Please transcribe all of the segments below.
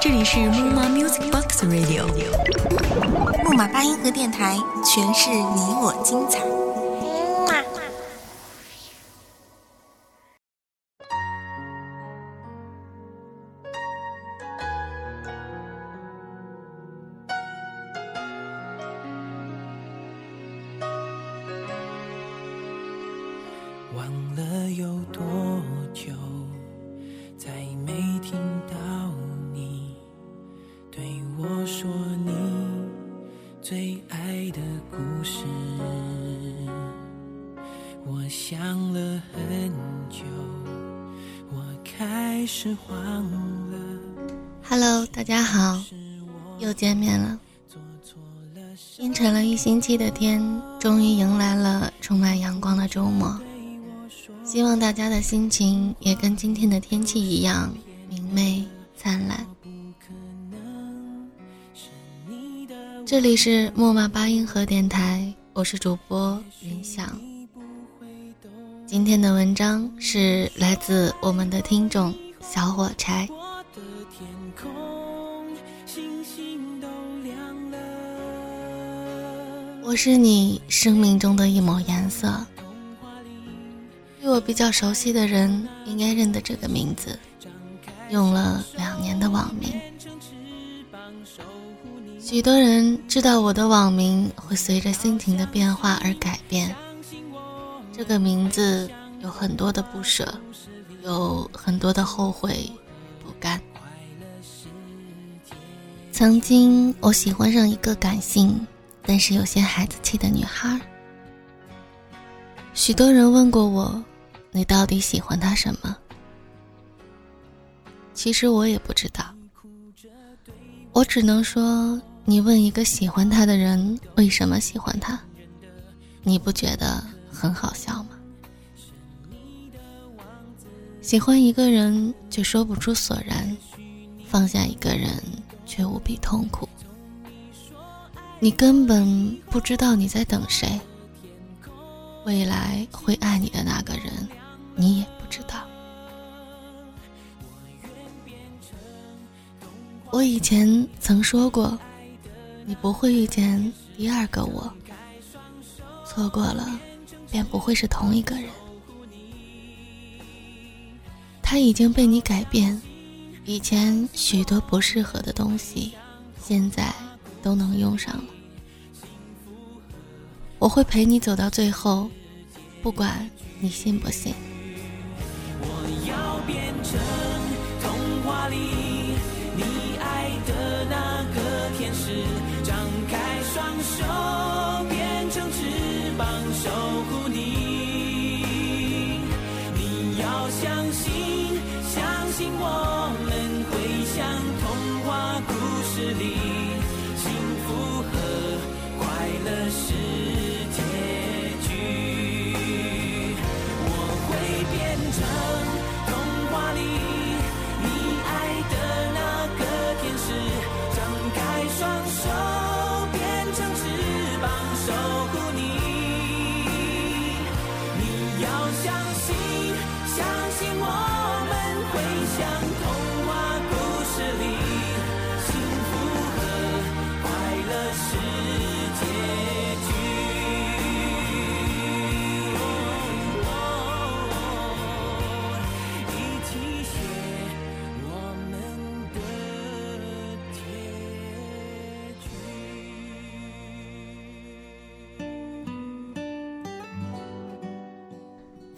这里是木马 Music Box Radio，木马八音盒电台，诠释你我精彩。忘了有多久，再没听到你对我说你最爱的故事。我想了很久，我开始慌了。Hello，大家好，又见面了。阴沉了一星期的天，终于迎来了充满阳光的周末。希望大家的心情也跟今天的天气一样明媚灿烂。这里是木马八音盒电台，我是主播云想。今天的文章是来自我们的听众小火柴。我是你生命中的一抹颜色。对我比较熟悉的人应该认得这个名字，用了两年的网名。许多人知道我的网名会随着心情的变化而改变。这个名字有很多的不舍，有很多的后悔不甘。曾经我喜欢上一个感性，但是有些孩子气的女孩。许多人问过我，你到底喜欢他什么？其实我也不知道，我只能说，你问一个喜欢他的人为什么喜欢他，你不觉得很好笑吗？喜欢一个人却说不出所然，放下一个人却无比痛苦。你根本不知道你在等谁。未来会爱你的那个人，你也不知道。我以前曾说过，你不会遇见第二个我，错过了，便不会是同一个人。他已经被你改变，以前许多不适合的东西，现在都能用上了。我会陪你走到最后，不管你信不信。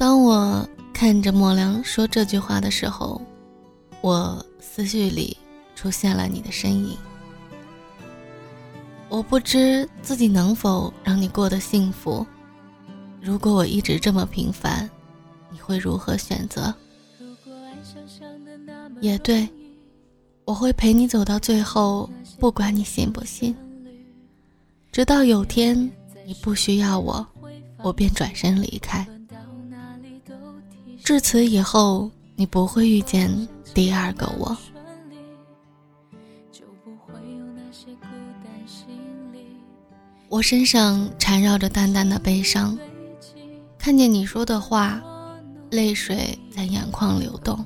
当我看着莫良说这句话的时候，我思绪里出现了你的身影。我不知自己能否让你过得幸福。如果我一直这么平凡，你会如何选择？也对，我会陪你走到最后，不管你信不信。直到有天你不需要我，我便转身离开。至此以后，你不会遇见第二个我。我身上缠绕着淡淡的悲伤，看见你说的话，泪水在眼眶流动。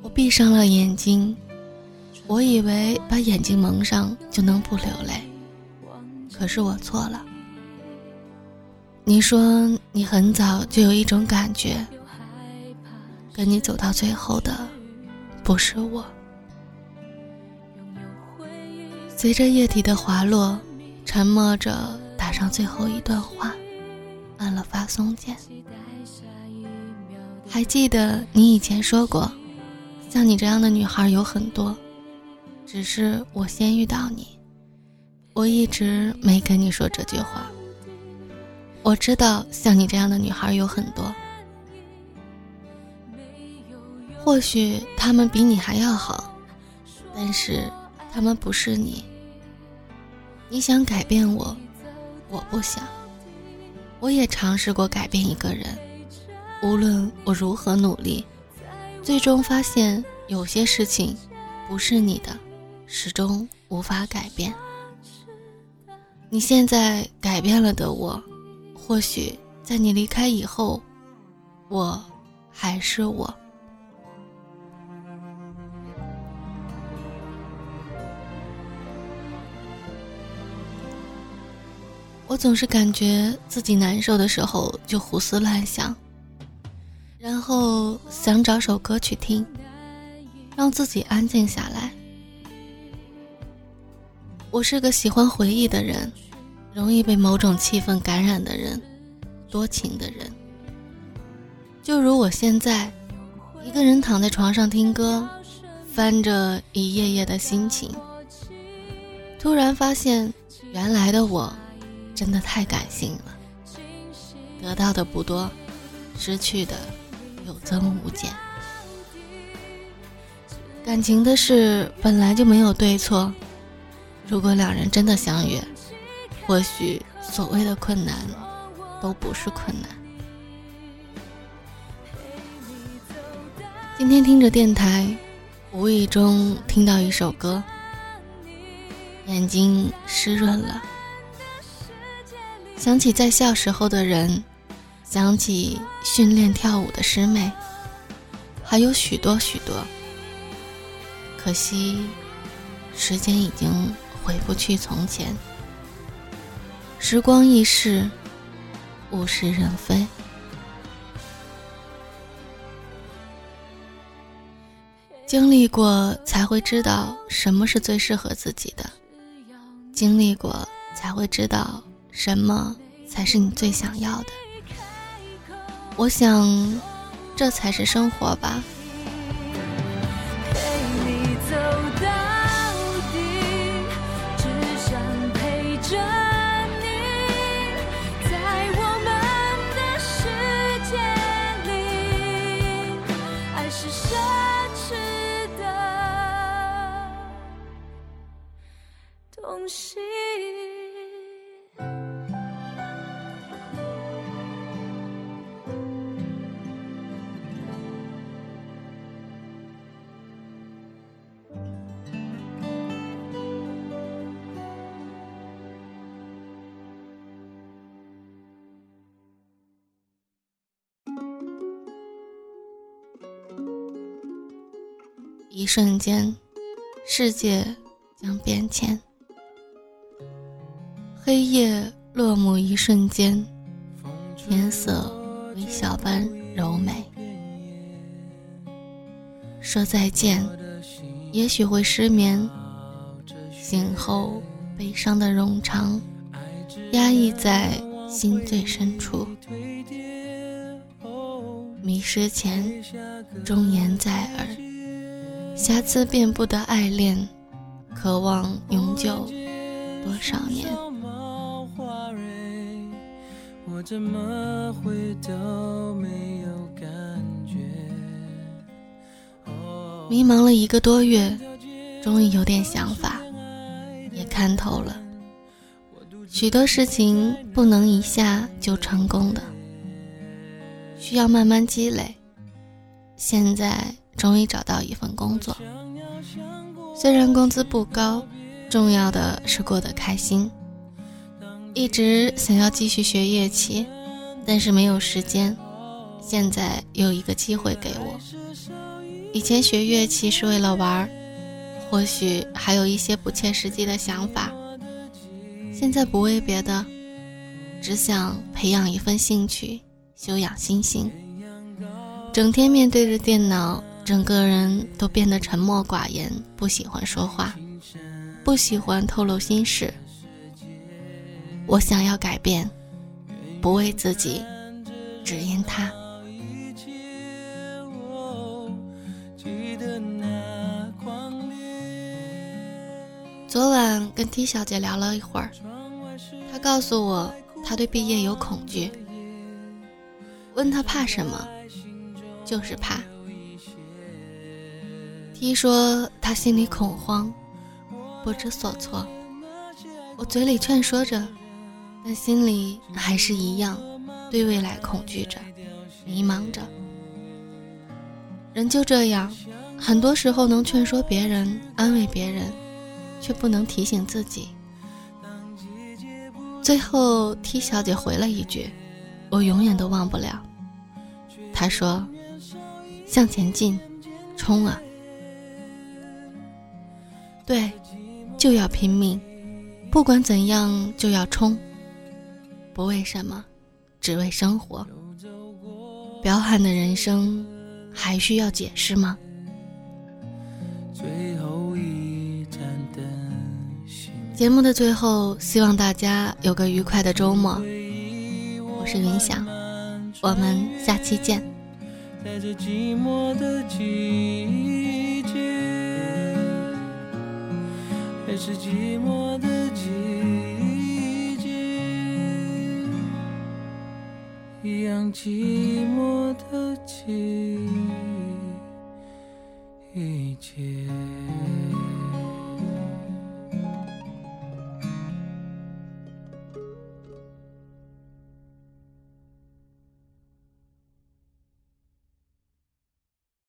我闭上了眼睛，我以为把眼睛蒙上就能不流泪，可是我错了。你说你很早就有一种感觉，跟你走到最后的不是我。随着液体的滑落，沉默着打上最后一段话，按了发送键。还记得你以前说过，像你这样的女孩有很多，只是我先遇到你，我一直没跟你说这句话。我知道像你这样的女孩有很多，或许她们比你还要好，但是她们不是你。你想改变我，我不想。我也尝试过改变一个人，无论我如何努力，最终发现有些事情不是你的，始终无法改变。你现在改变了的我。或许在你离开以后，我还是我。我总是感觉自己难受的时候就胡思乱想，然后想找首歌去听，让自己安静下来。我是个喜欢回忆的人。容易被某种气氛感染的人，多情的人，就如我现在，一个人躺在床上听歌，翻着一页页的心情，突然发现，原来的我，真的太感性了。得到的不多，失去的有增无减。感情的事本来就没有对错，如果两人真的相约。或许所谓的困难，都不是困难。今天听着电台，无意中听到一首歌，眼睛湿润了，想起在校时候的人，想起训练跳舞的师妹，还有许多许多。可惜，时间已经回不去从前。时光易逝，物是人非。经历过才会知道什么是最适合自己的，经历过才会知道什么才是你最想要的。我想，这才是生活吧。一瞬间，世界将变迁。黑夜落幕一瞬间，天色微笑般柔美。说再见，也许会失眠，醒后悲伤的冗长，压抑在心最深处。迷失前，忠言在耳。瑕疵遍布的爱恋，渴望永久多少年？迷茫了一个多月，终于有点想法，也看透了，许多事情不能一下就成功的，需要慢慢积累。现在。终于找到一份工作，虽然工资不高，重要的是过得开心。一直想要继续学乐器，但是没有时间。现在有一个机会给我，以前学乐器是为了玩，或许还有一些不切实际的想法。现在不为别的，只想培养一份兴趣，修养心性。整天面对着电脑，整个人都变得沉默寡言，不喜欢说话，不喜欢透露心事。我想要改变，不为自己，只因他。昨晚跟 T 小姐聊了一会儿，她告诉我她对毕业有恐惧。问她怕什么，就是怕。T 说他心里恐慌，不知所措。我嘴里劝说着，但心里还是一样，对未来恐惧着，迷茫着。人就这样，很多时候能劝说别人，安慰别人。却不能提醒自己。最后，T 小姐回了一句：“我永远都忘不了。”她说：“向前进，冲啊！对，就要拼命，不管怎样就要冲。不为什么，只为生活。彪悍的人生，还需要解释吗？”节目的最后，希望大家有个愉快的周末。我是云想，我们下期见。在这寂寞的季节，是寂寞的季节，一样寂